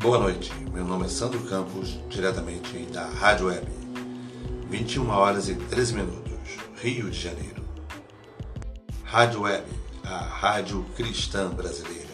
Boa noite, meu nome é Sandro Campos, diretamente da Rádio Web. 21 horas e 13 minutos, Rio de Janeiro. Rádio Web, a rádio cristã brasileira.